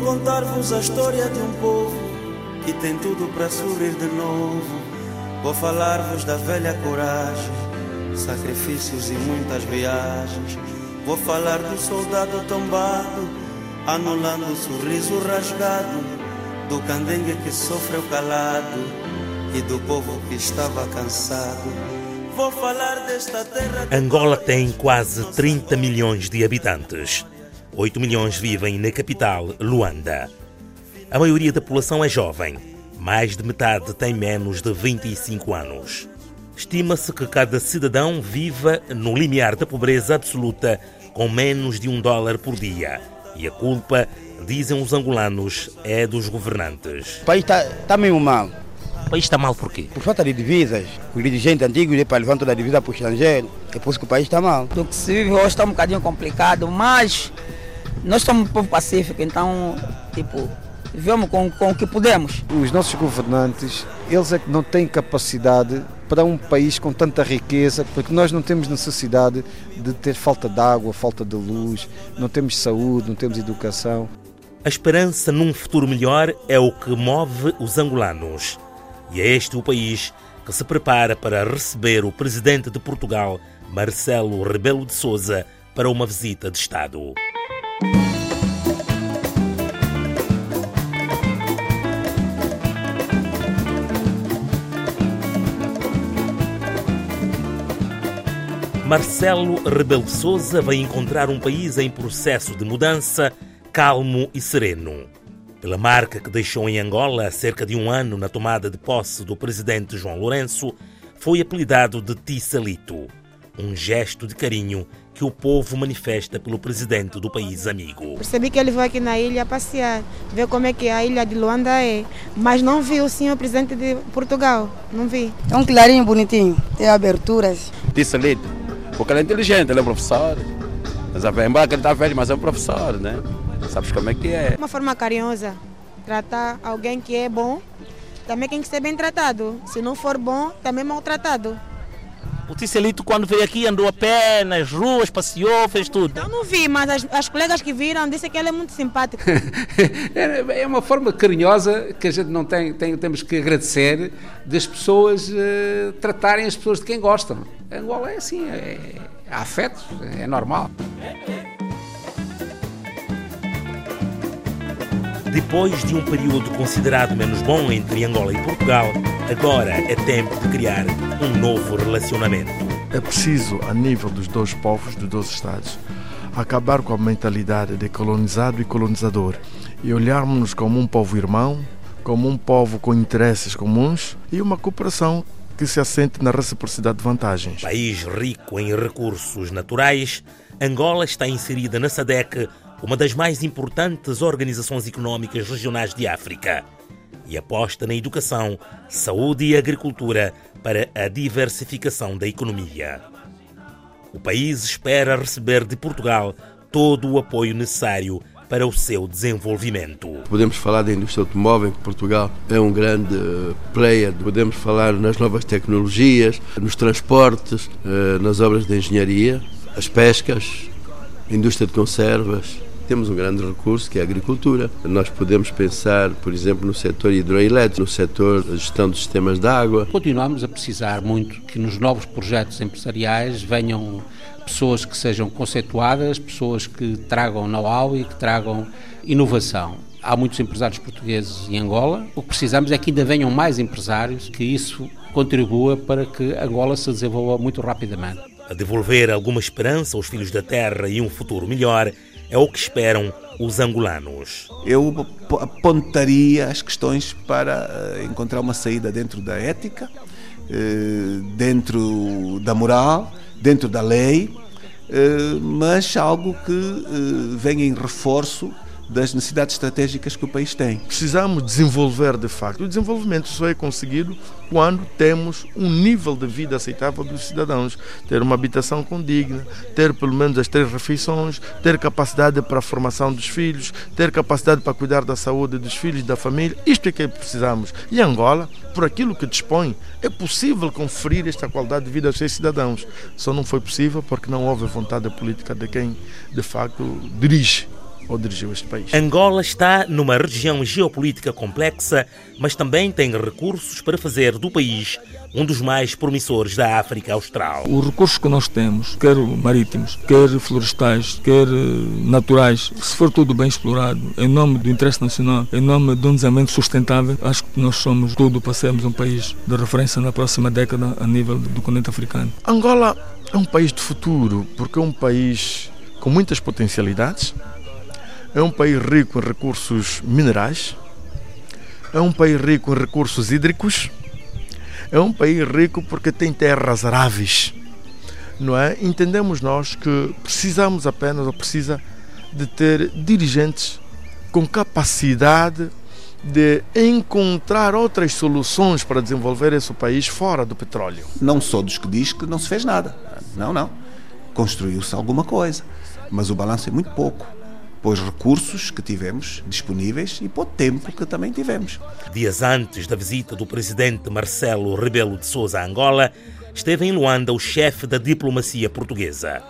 Vou contar-vos a história de um povo que tem tudo para sorrir de novo. Vou falar-vos da velha coragem, sacrifícios e muitas viagens. Vou falar do soldado tombado, anulando o sorriso rasgado, do candengue que sofreu calado e do povo que estava cansado. Vou falar desta terra. Angola tem quase 30 milhões de habitantes. 8 milhões vivem na capital, Luanda. A maioria da população é jovem. Mais de metade tem menos de 25 anos. Estima-se que cada cidadão viva no limiar da pobreza absoluta com menos de um dólar por dia. E a culpa, dizem os angolanos, é dos governantes. O país está tá meio mal. O país está mal por quê? Por falta de divisas. Os dirigentes antigos para levar toda a divisa para o estrangeiro. É por isso que o país está mal. Do que se vive hoje está um bocadinho complicado, mas nós somos um povo pacífico, então, tipo, vivemos com, com o que podemos. Os nossos governantes, eles é que não têm capacidade para um país com tanta riqueza, porque nós não temos necessidade de ter falta de água, falta de luz, não temos saúde, não temos educação. A esperança num futuro melhor é o que move os angolanos. E é este o país que se prepara para receber o presidente de Portugal, Marcelo Rebelo de Souza, para uma visita de Estado. Marcelo Rebelo Souza vai encontrar um país em processo de mudança, calmo e sereno. Pela marca que deixou em Angola há cerca de um ano na tomada de posse do presidente João Lourenço, foi apelidado de Tissalito, um gesto de carinho que o povo manifesta pelo presidente do país amigo. Percebi que ele veio aqui na ilha passear, ver como é que a ilha de Luanda é, mas não vi o senhor presidente de Portugal, não vi. É um clarinho bonitinho, tem aberturas. Tissalito porque ele é inteligente, ele é professor. Mas embora que ele está velho, mas é um professor, né? Sabes como é que é? Uma forma carinhosa. Tratar alguém que é bom, também tem que ser bem tratado. Se não for bom, também maltratado. O Ticelito, quando veio aqui, andou a pé nas ruas, passeou, fez tudo. Eu não vi, mas as, as colegas que viram disseram que ele é muito simpático. é uma forma carinhosa que a gente não tem, tem temos que agradecer das pessoas uh, tratarem as pessoas de quem gostam. Angola é assim, é, é afeto, é normal. Depois de um período considerado menos bom entre Angola e Portugal, agora é tempo de criar um novo relacionamento. É preciso, a nível dos dois povos, dos dois Estados, acabar com a mentalidade de colonizado e colonizador e olharmos-nos como um povo irmão, como um povo com interesses comuns e uma cooperação que se assente na reciprocidade de vantagens. País rico em recursos naturais, Angola está inserida na SADEC uma das mais importantes organizações económicas regionais de África, e aposta na educação, saúde e agricultura para a diversificação da economia. O país espera receber de Portugal todo o apoio necessário para o seu desenvolvimento. Podemos falar da indústria automóvel, que Portugal é um grande eh, player. Podemos falar nas novas tecnologias, nos transportes, eh, nas obras de engenharia, as pescas, indústria de conservas, temos um grande recurso que é a agricultura. Nós podemos pensar, por exemplo, no setor hidroelétrico, no setor da gestão dos sistemas de água. Continuamos a precisar muito que nos novos projetos empresariais venham pessoas que sejam conceituadas, pessoas que tragam know-how e que tragam inovação. Há muitos empresários portugueses em Angola. O que precisamos é que ainda venham mais empresários, que isso contribua para que Angola se desenvolva muito rapidamente. A devolver alguma esperança aos filhos da terra e um futuro melhor, é o que esperam os angolanos. Eu apontaria as questões para eh, encontrar uma saída dentro da ética, eh, dentro da moral, dentro da lei, eh, mas algo que venha em reforço das necessidades estratégicas que o país tem. Precisamos desenvolver de facto. O desenvolvimento só é conseguido quando temos um nível de vida aceitável dos cidadãos, ter uma habitação condigna, ter pelo menos as três refeições, ter capacidade para a formação dos filhos, ter capacidade para cuidar da saúde dos filhos, da família. Isto é que precisamos. E Angola, por aquilo que dispõe, é possível conferir esta qualidade de vida aos seus cidadãos. Só não foi possível porque não houve vontade política de quem de facto dirige ou dirigiu este país. Angola está numa região geopolítica complexa, mas também tem recursos para fazer do país um dos mais promissores da África Austral. Os recursos que nós temos, quer marítimos, quer florestais, quer eh, naturais, se for tudo bem explorado, em nome do interesse nacional, em nome de um desenvolvimento sustentável, acho que nós somos tudo para sermos um país de referência na próxima década a nível do continente africano. Angola é um país de futuro, porque é um país com muitas potencialidades, é um país rico em recursos minerais, é um país rico em recursos hídricos, é um país rico porque tem terras aráveis, não é? Entendemos nós que precisamos apenas ou precisa de ter dirigentes com capacidade de encontrar outras soluções para desenvolver esse país fora do petróleo. Não sou dos que diz que não se fez nada. Não, não. Construiu-se alguma coisa, mas o balanço é muito pouco pois recursos que tivemos disponíveis e para o tempo que também tivemos. Dias antes da visita do presidente Marcelo Rebelo de Sousa a Angola, esteve em Luanda o chefe da diplomacia portuguesa.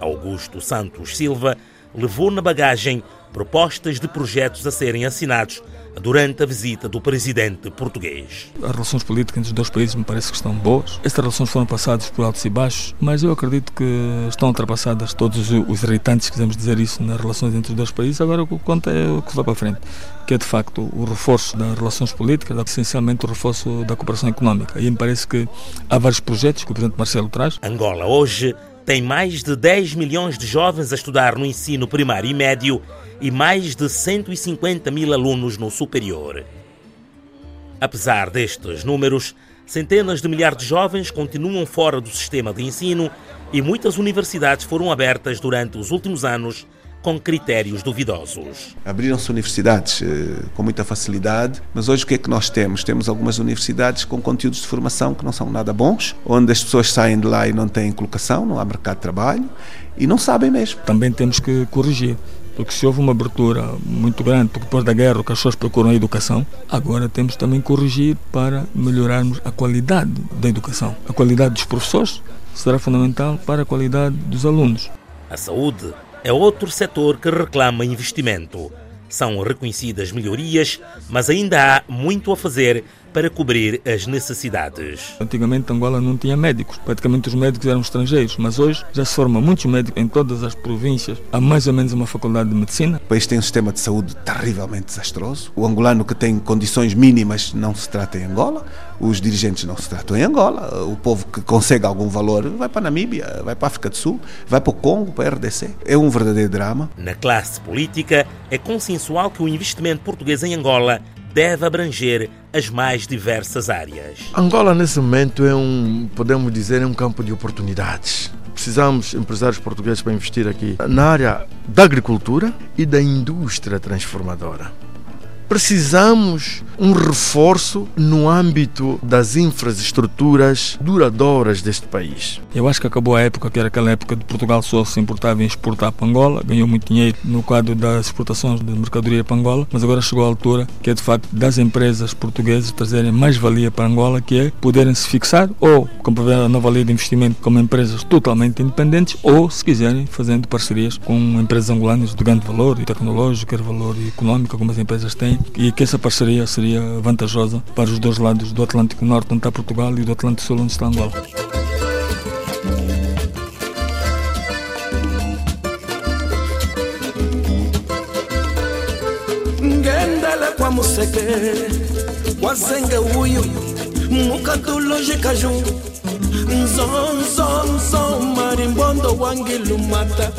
Augusto Santos Silva levou na bagagem propostas de projetos a serem assinados durante a visita do presidente português. As relações políticas entre os dois países me parece que estão boas. Estas relações foram passadas por altos e baixos, mas eu acredito que estão ultrapassadas todos os irritantes, quisermos dizer isso, nas relações entre os dois países. Agora o que conta é o que vai para frente, que é de facto o reforço das relações políticas, essencialmente o reforço da cooperação económica. E me parece que há vários projetos que o presidente Marcelo traz. Angola hoje tem mais de 10 milhões de jovens a estudar no ensino primário e médio e mais de 150 mil alunos no superior. Apesar destes números, centenas de milhares de jovens continuam fora do sistema de ensino e muitas universidades foram abertas durante os últimos anos com critérios duvidosos. Abriram-se universidades eh, com muita facilidade, mas hoje o que é que nós temos? Temos algumas universidades com conteúdos de formação que não são nada bons, onde as pessoas saem de lá e não têm colocação, não há mercado de trabalho e não sabem mesmo. Também temos que corrigir porque se houve uma abertura muito grande, porque depois da guerra as pessoas procuram a educação, agora temos também que corrigir para melhorarmos a qualidade da educação. A qualidade dos professores será fundamental para a qualidade dos alunos. A saúde é outro setor que reclama investimento. São reconhecidas melhorias, mas ainda há muito a fazer para cobrir as necessidades. Antigamente Angola não tinha médicos, praticamente os médicos eram estrangeiros, mas hoje já se forma muitos médicos em todas as províncias. Há mais ou menos uma faculdade de medicina. O país tem um sistema de saúde terrivelmente desastroso. O angolano que tem condições mínimas não se trata em Angola, os dirigentes não se tratam em Angola, o povo que consegue algum valor vai para a Namíbia, vai para a África do Sul, vai para o Congo, para a RDC. É um verdadeiro drama. Na classe política, é consensual que o investimento português em Angola deve abranger as mais diversas áreas. Angola, nesse momento, é um, podemos dizer, é um campo de oportunidades. Precisamos empresários portugueses para investir aqui na área da agricultura e da indústria transformadora precisamos um reforço no âmbito das infraestruturas duradouras deste país. Eu acho que acabou a época que era aquela época de Portugal só se importava em exportar para Angola, ganhou muito dinheiro no quadro das exportações de mercadoria para Angola, mas agora chegou a altura que é de facto das empresas portuguesas trazerem mais valia para Angola, que é poderem se fixar ou comprovar a nova lei de investimento como empresas totalmente independentes ou, se quiserem, fazendo parcerias com empresas angolanas de grande valor tecnológico, quer valor económico, algumas empresas têm, e que essa parceria seria vantajosa para os dois lados do Atlântico Norte, onde está Portugal, e do Atlântico Sul, onde está Angola. ngendele kwa museke wazenge uyu mukatulojikaju nzonzonzo marimbondo wangilumata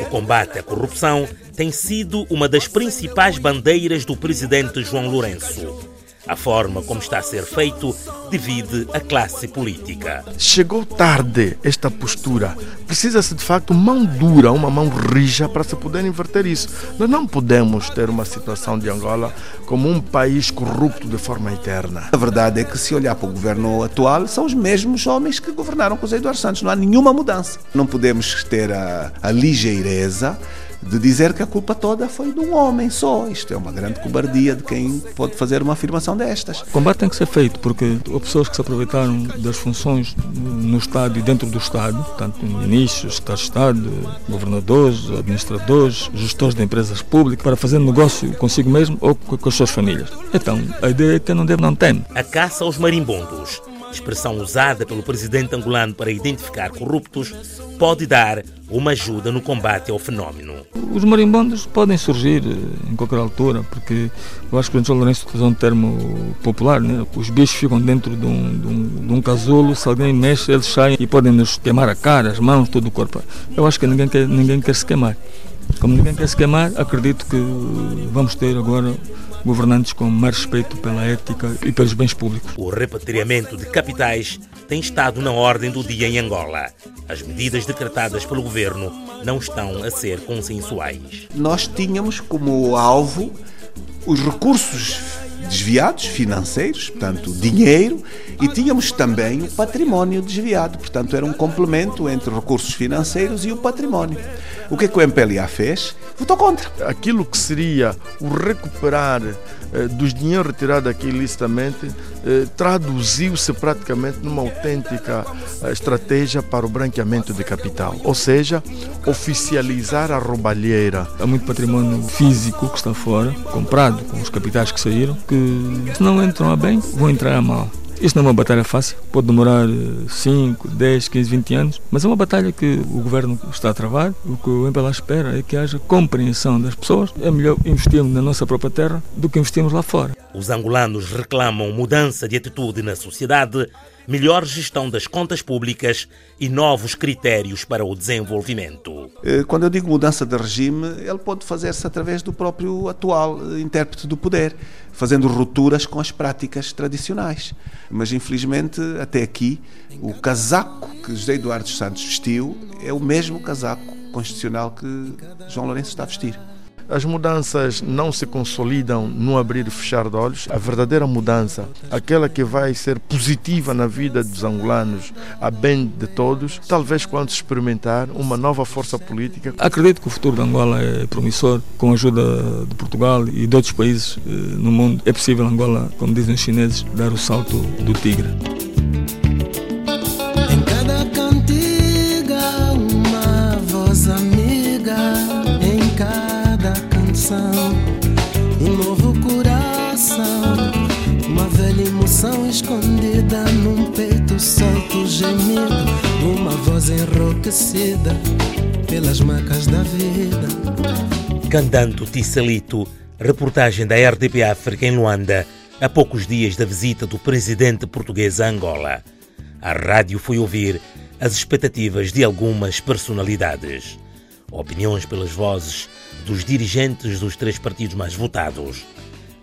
o combate à corrupção tem sido uma das principais bandeiras do presidente João Lourenço. A forma como está a ser feito divide a classe política. Chegou tarde esta postura. Precisa-se de facto mão dura, uma mão rija para se poder inverter isso. Nós não podemos ter uma situação de Angola como um país corrupto de forma eterna. A verdade é que se olhar para o governo atual, são os mesmos homens que governaram com os Eduardo Santos. Não há nenhuma mudança. Não podemos ter a, a ligeireza de dizer que a culpa toda foi de um homem só. Isto é uma grande cobardia de quem pode fazer uma afirmação destas. O combate tem que ser feito porque houve pessoas que se aproveitaram das funções no Estado e dentro do Estado, tanto ministros, Estado de Estado, governadores, administradores, gestores de empresas públicas, para fazer negócio consigo mesmo ou com as suas famílias. Então, a ideia é que não deve, não tem. A caça aos marimbondos expressão usada pelo presidente angolano para identificar corruptos, pode dar uma ajuda no combate ao fenómeno. Os marimbondos podem surgir eh, em qualquer altura, porque eu acho que o João Lourenço usa um termo popular, né? os bichos ficam dentro de um, de, um, de um, casulo, se alguém mexe, eles saem e podem nos queimar a cara, as mãos, todo o corpo. Eu acho que ninguém quer, ninguém quer se queimar. Como ninguém quer se queimar, acredito que vamos ter agora governantes com mais respeito pela ética e pelos bens públicos. O repatriamento de capitais tem estado na ordem do dia em Angola. As medidas decretadas pelo governo não estão a ser consensuais. Nós tínhamos como alvo os recursos desviados financeiros, portanto, dinheiro, e tínhamos também o património desviado, portanto, era um complemento entre recursos financeiros e o património. O que é que o MPLA fez? Votou contra. Aquilo que seria o recuperar eh, dos dinheiros retirados aqui ilicitamente eh, traduziu-se praticamente numa autêntica eh, estratégia para o branqueamento de capital, ou seja, oficializar a roubalheira. Há muito património físico que está fora, comprado com os capitais que saíram, que se não entram a bem, vão entrar a mal. Isso não é uma batalha fácil, pode demorar 5, 10, 15, 20 anos, mas é uma batalha que o governo está a travar. O que o MPLA espera é que haja compreensão das pessoas. É melhor investirmos na nossa própria terra do que investirmos lá fora. Os angolanos reclamam mudança de atitude na sociedade, melhor gestão das contas públicas e novos critérios para o desenvolvimento. Eh, quando eu digo mudança de regime, ele pode fazer-se através do próprio atual eh, intérprete do poder, fazendo rupturas com as práticas tradicionais. Mas infelizmente, até aqui, o casaco que José Eduardo Santos vestiu é o mesmo casaco constitucional que João Lourenço está a vestir. As mudanças não se consolidam no abrir e fechar de olhos. A verdadeira mudança, aquela que vai ser positiva na vida dos angolanos, a bem de todos, talvez quando experimentar uma nova força política. Acredito que o futuro de Angola é promissor. Com a ajuda de Portugal e de outros países eh, no mundo, é possível Angola, como dizem os chineses, dar o salto do tigre. Emoção escondida num peito solto gemido, uma voz enrouquecida pelas macas da vida. Cantando Tissalito, reportagem da RDP África em Luanda, a poucos dias da visita do presidente português a Angola. A rádio foi ouvir as expectativas de algumas personalidades. Opiniões pelas vozes dos dirigentes dos três partidos mais votados: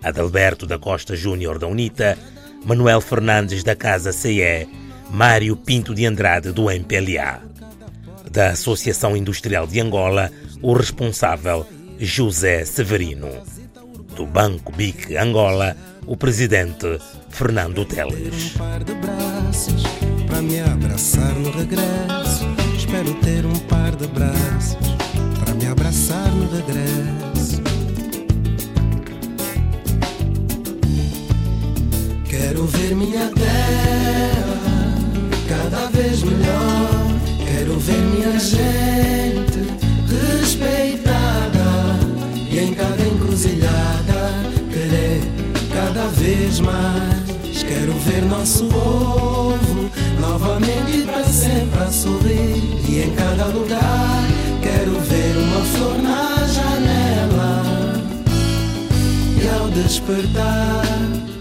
Adalberto da Costa Júnior da UNITA, Manuel Fernandes da Casa CE, Mário Pinto de Andrade do MPLA. Da Associação Industrial de Angola, o responsável José Severino. Do Banco BIC Angola, o presidente Fernando Teles. Para me abraçar no regresso, espero ter um minha terra cada vez melhor. Quero ver minha gente respeitada e em cada encruzilhada querer cada vez mais. Quero ver nosso povo novamente para sempre a sorrir e em cada lugar quero ver uma flor na janela e ao despertar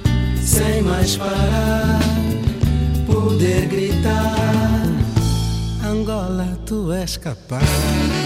sem mais parar poder gritar Angola tu és capaz